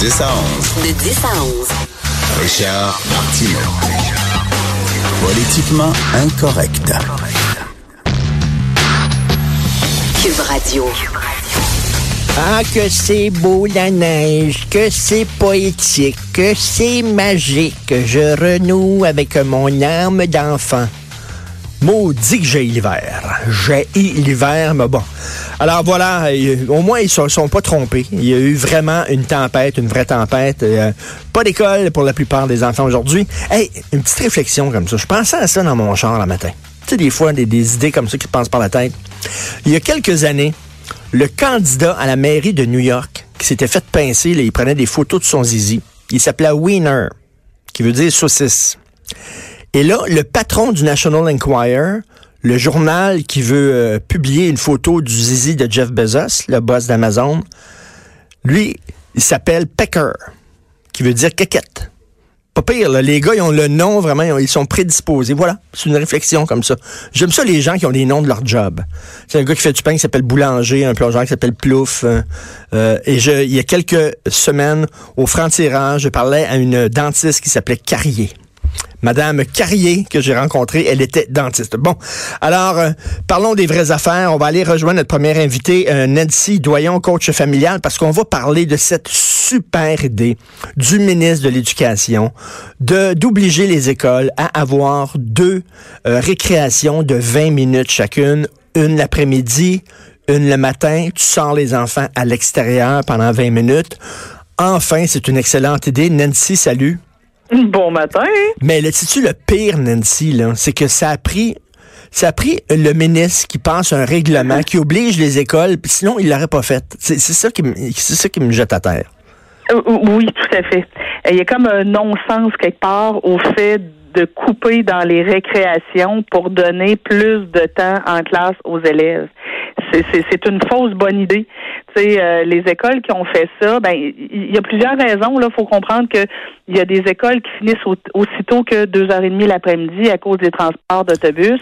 10 à 11. De 10 à 11. Richard Martineau. Politiquement incorrect. Cube Radio. Ah, que c'est beau la neige, que c'est poétique, que c'est magique. Je renoue avec mon âme d'enfant. Maudit que j'ai l'hiver. J'ai l'hiver, mais bon. Alors voilà, euh, au moins ils ne se sont pas trompés. Il y a eu vraiment une tempête, une vraie tempête. Euh, pas d'école pour la plupart des enfants aujourd'hui. Hey, une petite réflexion comme ça. Je pensais à ça dans mon char le matin. Tu sais, des fois, des, des idées comme ça qui te passent par la tête. Il y a quelques années, le candidat à la mairie de New York, qui s'était fait pincer, là, il prenait des photos de son zizi. Il s'appelait Wiener, qui veut dire saucisse. Et là, le patron du National Enquirer, le journal qui veut euh, publier une photo du zizi de Jeff Bezos, le boss d'Amazon, lui, il s'appelle Pecker, qui veut dire quéquette. Pas pire, là, les gars, ils ont le nom vraiment, ils sont prédisposés. Voilà, c'est une réflexion comme ça. J'aime ça les gens qui ont des noms de leur job. C'est un gars qui fait du pain qui s'appelle Boulanger, un plongeur qui s'appelle Plouf. euh, euh, et je, il y a quelques semaines, au franc-tirage, je parlais à une dentiste qui s'appelait Carrier. Madame Carrier, que j'ai rencontrée, elle était dentiste. Bon, alors, euh, parlons des vraies affaires. On va aller rejoindre notre première invitée, euh, Nancy Doyon, coach familial, parce qu'on va parler de cette super idée du ministre de l'Éducation de d'obliger les écoles à avoir deux euh, récréations de 20 minutes chacune, une l'après-midi, une le matin. Tu sors les enfants à l'extérieur pendant 20 minutes. Enfin, c'est une excellente idée. Nancy, salut. Bon matin. Mais le, sais-tu le pire, Nancy, là, c'est que ça a pris ça a pris le ministre qui pense un règlement qui oblige les écoles, puis sinon il l'aurait pas fait. C'est ça qui me ça qui me jette à terre. Euh, Oui, tout à fait. Il y a comme un non-sens quelque part au fait de couper dans les récréations pour donner plus de temps en classe aux élèves. C'est- une fausse bonne idée. Tu sais, euh, les écoles qui ont fait ça, ben il y a plusieurs raisons. Là, faut comprendre que il y a des écoles qui finissent au- aussitôt que deux heures et demie l'après-midi à cause des transports d'autobus.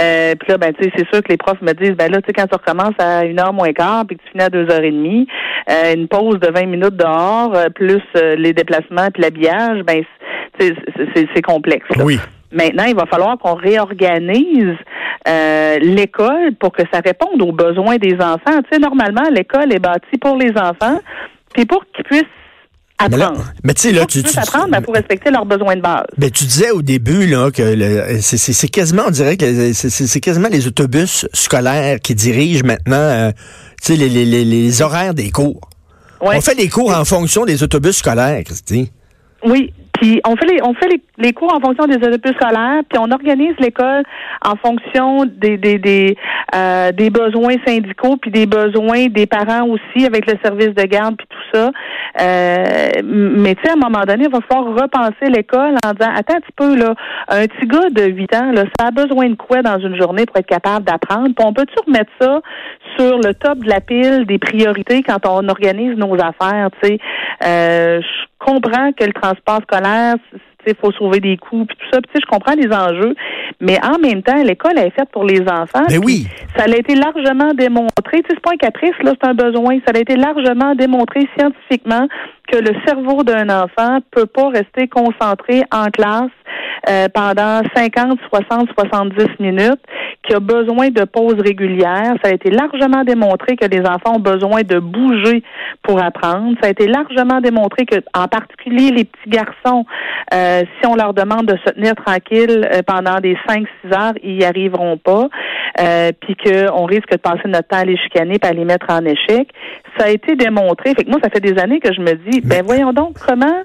Euh, puis là, ben tu sais, c'est sûr que les profs me disent, ben là, tu sais, quand tu recommences à une heure moins quart, puis que tu finis à deux heures et demie, euh, une pause de 20 minutes dehors, euh, plus euh, les déplacements puis l'habillage, ben c'est complexe. là. Oui. Maintenant, il va falloir qu'on réorganise euh, l'école pour que ça réponde aux besoins des enfants. Tu sais, normalement, l'école est bâtie pour les enfants, puis pour qu'ils puissent Mais apprendre. mais tu sais là tu, tu, apprendre, ben, pour respecter leurs besoins de base. ben, tu disais au début là que c'est- quasiment on dirait que c'est- quasiment les autobus scolaires qui dirigent maintenant euh, tu sais les, les, les, les horaires des cours. Ouais. On fait les cours en fonction des autobus scolaires, Christy. Oui, puis on fait les on fait les, les cours en fonction des autobus scolaires, puis on organise l'école en fonction des des des, euh, des besoins syndicaux puis des besoins des parents aussi avec le service de garde puis tout ça. Euh, mais tu sais à un moment donné, il va falloir repenser l'école en disant attends un petit peu là, un petit gars de 8 ans là, ça a besoin de quoi dans une journée pour être capable d'apprendre? Puis on peut-tu remettre ça sur le top de la pile des priorités quand on organise nos affaires, tu sais? Euh, comprends que le transport scolaire, il faut sauver des coûts puis tout ça. Puis, je comprends les enjeux, mais en même temps, l'école est faite pour les enfants. Ben puis oui. Ça a été largement démontré. Tu sais, c'est pas un caprice, là, c'est un besoin. Ça a été largement démontré scientifiquement que le cerveau d'un enfant peut pas rester concentré en classe euh, pendant 50, 60, 70 minutes, qu'il a besoin de pauses régulières. Ça a été largement démontré que les enfants ont besoin de bouger pour apprendre. Ça a été largement démontré que, en particulier les petits garçons, euh, si on leur demande de se tenir tranquille euh, pendant des 5-6 heures, ils y arriveront pas. Euh, puis qu'on risque de passer notre temps à les chicaner et à les mettre en échec. Ça a été démontré. Fait que moi, ça fait des années que je me dis, ben voyons donc comment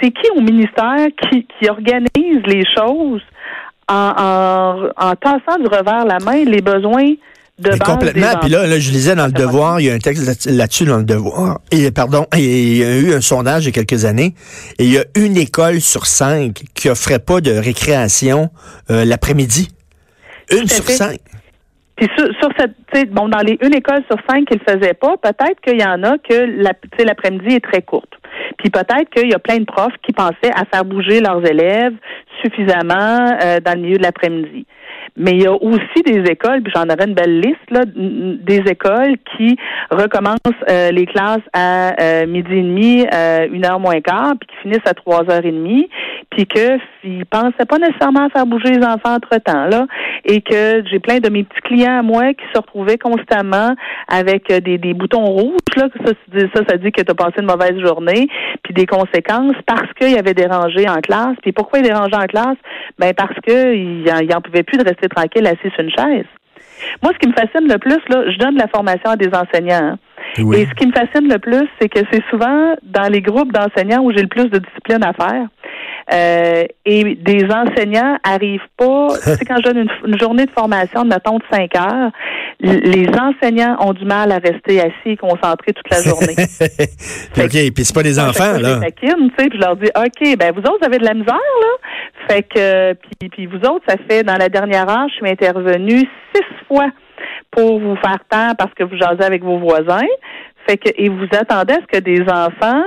c'est qui au ministère qui, qui organise les choses en, en, en tassant du revers la main les besoins de base complètement. Puis là, là, je lisais dans le. Devoir, il y a un texte là- là-dessus dans le Devoir. Et pardon, et il y a eu un sondage il y a quelques années. Et il y a une école sur cinq qui offrait pas de récréation euh, l'après-midi. Une sur fait. cinq. Puis sur, sur cette, bon, dans les une école sur cinq qui le faisaient pas, peut-être qu'il y en a que la, l'après-midi est très courte. Puis peut-être qu'il y a plein de profs qui pensaient à faire bouger leurs élèves suffisamment euh, dans le milieu de l'après-midi. Mais il y a aussi des écoles, puis j'en aurais une belle liste, là, des écoles qui recommencent euh, les classes à euh, midi et demi, euh, une heure moins quart, puis qui finissent à trois heures et demie, puis que ils pensaient pas nécessairement à faire bouger les enfants entre-temps, là, et que j'ai plein de mes petits clients à moi qui se retrouvaient constamment avec des, des boutons rouges, là, que ça, ça, ça dit que tu as passé une mauvaise journée, puis des conséquences parce qu'il y avait dérangé en classe. Puis pourquoi il dérangeait en classe? Ben parce qu'il n'en pouvait plus de rester tranquille assis sur une chaise. Moi, ce qui me fascine le plus, là, je donne la formation à des enseignants. Hein. Et ce qui me fascine le plus, c'est que c'est souvent dans les groupes d'enseignants où j'ai le plus de discipline à faire. Euh, et des enseignants arrivent pas. tu sais, quand je donne une, journée de formation, de mettons de 5 heures, les enseignants ont du mal à rester assis et concentrés toute la journée. OK, puis c'est pas des enfants, là. Je puis je leur dis, OK, ben vous autres, vous avez de la misère, là. Fait que, puis, puis vous autres, ça fait, dans la dernière heure, je suis intervenue six fois pour vous faire taire parce que vous jasez avec vos voisins. Fait que, et vous attendez à ce que des enfants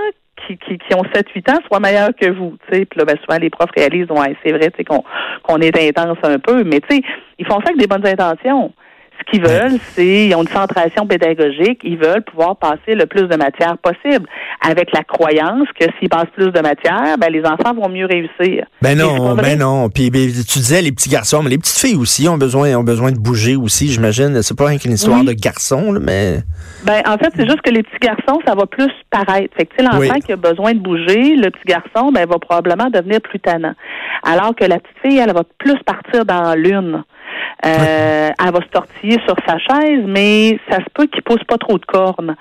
qui, qui, qui ont 7-8 ans soient meilleurs que vous. Puis là, ben, souvent, les profs réalisent, ouais, c'est vrai qu'on qu'on est intense un peu, mais ils font ça avec des bonnes intentions. Ce qu'ils veulent, c'est, ils ont une centration pédagogique, ils veulent pouvoir passer le plus de matière possible, avec la croyance que s'ils passent plus de matière, ben, les enfants vont mieux réussir. Ben non, ben non. Puis ben, tu disais les petits garçons, mais les petites filles aussi ont besoin, ont besoin de bouger aussi, j'imagine. C'est pas une histoire de garçons, mais. Ben, en fait, c'est juste que les petits garçons, ça va plus paraître. Fait que, l'enfant qui a besoin de bouger, le petit garçon, ben, va probablement devenir plus tannant. Alors que la petite fille, elle va plus partir dans l'une. Euh, elle va se tortiller sur sa chaise, mais ça se peut qu'il pousse pas trop de cornes.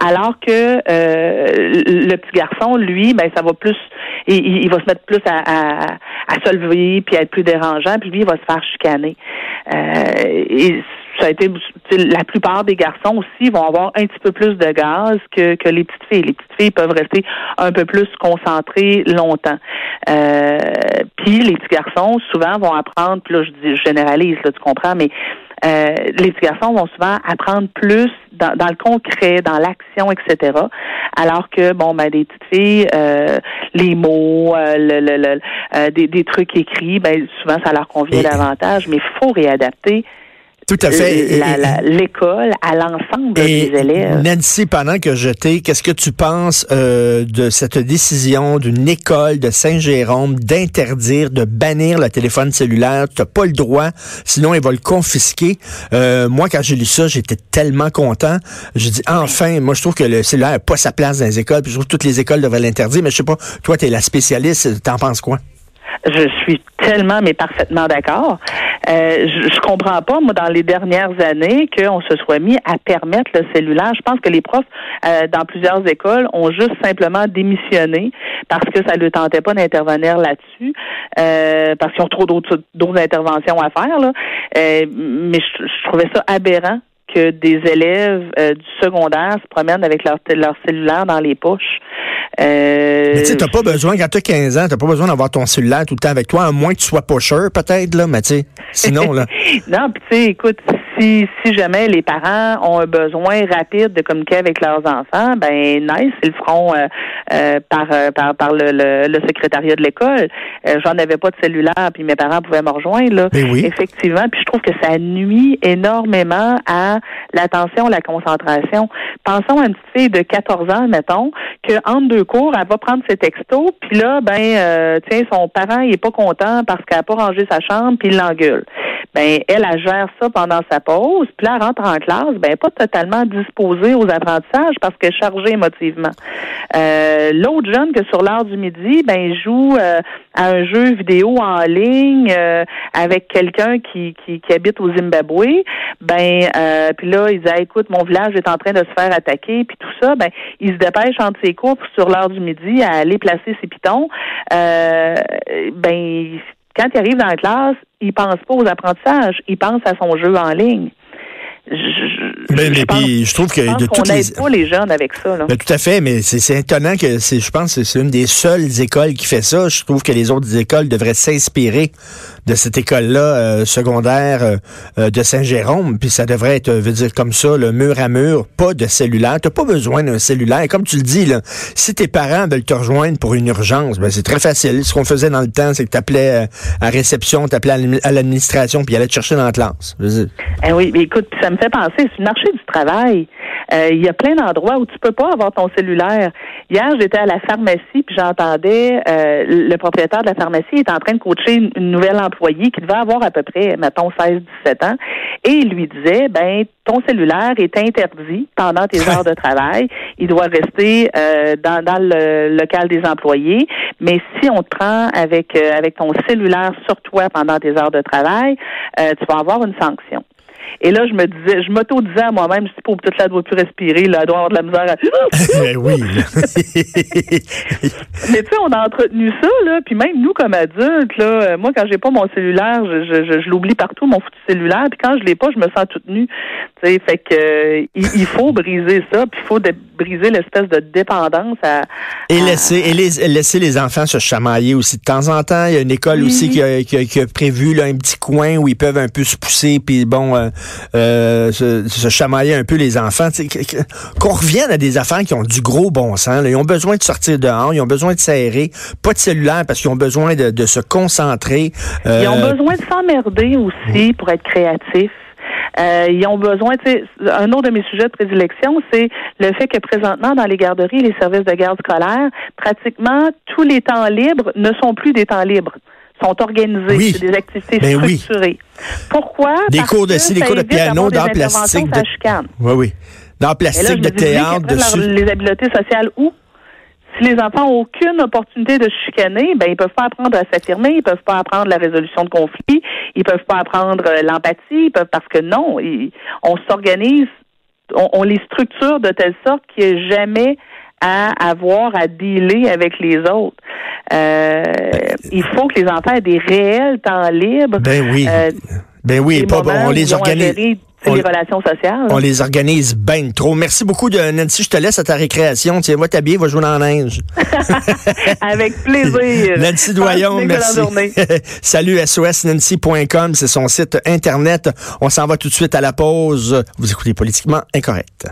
Alors que euh, le petit garçon, lui, ben ça va plus, il, il va se mettre plus à, à, à, se lever puis à être plus dérangeant, puis lui il va se faire chicaner. Euh, et ça a été la plupart des garçons aussi vont avoir un petit peu plus de gaz que, que les petites filles. Les petites filles peuvent rester un peu plus concentrées longtemps. Euh, puis les petits garçons souvent vont apprendre, puis là je, dis, je généralise, là, tu comprends, mais euh, les petits garçons vont souvent apprendre plus dans, dans le concret, dans l'action, etc. Alors que bon, ben des petites filles, euh, les mots, euh, le, le, euh, des, des trucs écrits, ben souvent ça leur convient davantage, mais il faut réadapter tout à fait. L'école à l'ensemble des élèves. Nancy, pendant que je t'ai, qu'est-ce que tu penses euh, de cette décision d'une école de Saint-Jérôme d'interdire, de bannir le téléphone cellulaire? Tu n'as pas le droit, sinon ils vont le confisquer. Euh, moi, quand j'ai lu ça, j'étais tellement content. Je dis enfin, moi je trouve que le cellulaire n'a pas sa place dans les écoles, puis je trouve que toutes les écoles devraient l'interdire, mais je sais pas, toi, tu es la spécialiste, t'en penses quoi? Je suis tellement, mais parfaitement d'accord. Euh, je, je comprends pas, moi, dans les dernières années, qu'on se soit mis à permettre le cellulaire. Je pense que les profs, euh, dans plusieurs écoles, ont juste simplement démissionné parce que ça ne tentait pas d'intervenir là-dessus, euh, parce qu'ils ont trop d'autres interventions à faire. Là. Euh, mais je, je trouvais ça aberrant que des élèves euh, du secondaire se promènent avec leur, leur cellulaire dans les poches. Euh, mais tu sais, t'as pas besoin, quand t'as 15 ans, t'as pas besoin d'avoir ton cellulaire tout le temps avec toi, à moins que tu sois pusher, peut-être, là, mais tu sais, sinon, là. non, puis tu sais, écoute, si, si jamais les parents ont un besoin rapide de communiquer avec leurs enfants, ben nice, ils le feront euh, euh par, euh, par, par le, le, secrétariat de l'école. J'en avais pas de cellulaire, puis mes parents pouvaient me rejoindre, là. Ben oui. Effectivement, puis je trouve que ça nuit énormément à l'attention, la concentration. Pensons à une petite fille de 14 ans, mettons, que entre deux cours, elle va prendre ses textos, puis là, ben, euh, tiens, son parent, il est pas content parce qu'elle a pas rangé sa chambre, puis il l'engueule. Ben, elle, elle gère ça pendant sa pause, puis là, elle rentre en classe, ben, pas totalement disposée aux apprentissages parce qu'elle est chargée émotivement. Euh, L'autre jeune que sur l'heure du midi, ben, joue euh, à un jeu vidéo en ligne euh, avec quelqu'un qui, qui, qui, habite au Zimbabwe, ben, euh, puis là, il dit, écoute, mon village est en train de se faire attaquer, puis tout ça, ben, il se dépêche entre ses cours sur l'heure du midi à aller placer ses pitons. Euh, ben, quand il arrive dans la classe, il pense pas aux apprentissages, il pense à son jeu en ligne. Je mais pense, puis, je trouve que je pense de toutes les... n'aide pas les jeunes avec ça. Là. Ben, tout à fait, mais c'est étonnant que c'est, je pense que c'est une des seules écoles qui fait ça. Je trouve que les autres écoles devraient s'inspirer de cette école-là euh, secondaire euh, euh, de Saint-Jérôme, puis ça devrait être, euh, veut dire comme ça, le mur à mur, pas de cellulaire. T'as pas besoin d'un cellulaire. Comme tu le dis, là, si tes parents veulent te rejoindre pour une urgence, ben c'est très facile. Ce qu'on faisait dans le temps, c'est que t'appelais euh, à réception, t'appelais à l'admi- à l'administration, puis allaient te chercher dans la classe. Eh oui, mais écoute, ça me fait penser, c'est le marché du travail. Euh, Il y a plein d'endroits où tu peux pas avoir ton cellulaire. Hier, j'étais à la pharmacie, puis j'entendais euh, le propriétaire de la pharmacie est en train de coacher une, une nouvelle employée qui devait avoir à peu près, mettons, 16-17 ans, et il lui disait, ben, ton cellulaire est interdit pendant tes heures de travail. Il doit rester euh, dans, dans le local des employés. Mais si on te prend avec euh, avec ton cellulaire sur toi pendant tes heures de travail, euh, tu vas avoir une sanction. Et là, je me disais, je m'auto-disais à moi-même, je dis, pauvre petite, là, elle doit plus respirer, là, elle doit avoir de la misère à... ben oui. Mais tu sais, on a entretenu ça, là, puis même nous, comme adultes, là, euh, moi, quand j'ai pas mon cellulaire, je, je, je, je l'oublie partout, mon foutu cellulaire, puis quand je l'ai pas, je me sens toute nue. Tu sais, fait que euh, il, il faut briser ça, puis il faut briser l'espèce de dépendance à... Et à- laisser, et les- laisser les enfants se chamailler aussi de temps en temps. Il y a une école Oui. aussi qui a, qui a- qui a prévu là, un petit coin où ils peuvent un peu se pousser, puis bon, euh, euh, se, se chamailler un peu les enfants. Qu'on revienne à des affaires qui ont du gros bon sens. là. Ils ont besoin de sortir dehors, ils ont besoin de s'aérer, pas de cellulaire parce qu'ils ont besoin de, de se concentrer. Euh, Ils ont besoin de s'emmerder aussi pour être créatifs. Euh, ils ont besoin, tu sais, un autre de mes sujets de prédilection, c'est le fait que présentement, dans les garderies, les services de garde scolaire, pratiquement tous les temps libres ne sont plus des temps libres sont organisés, Oui. c'est des activités Ben oui. structurées. Pourquoi? Des Parce cours de ci, des cours de piano, d'art plastique, de-. Oui, oui. Là, je plastique, de théâtre, la- les habiletés sociales où? Si les enfants n'ont aucune opportunité de se chicaner, ben ils peuvent pas apprendre à s'affirmer, ils peuvent pas apprendre la résolution de conflits, ils peuvent pas apprendre euh, l'empathie, ils peuvent parce que non, ils- on s'organise, on, on les structure de telle sorte qu'il n'y ait jamais à avoir à dealer avec les autres. Euh, il faut que les enfants aient des réels temps libres. Ben oui. euh, ben oui, pas, moments on les organise. gérer, on- les relations sociales. On les organise ben trop. Merci beaucoup de Nancy. Je te laisse à ta récréation. Tiens, va t'habiller, va jouer dans la neige. Avec plaisir. Nancy Doyon, merci. Salut sosnancy.com, c'est son site internet. On s'en va tout de suite à la pause. Vous écoutez Politiquement Incorrect.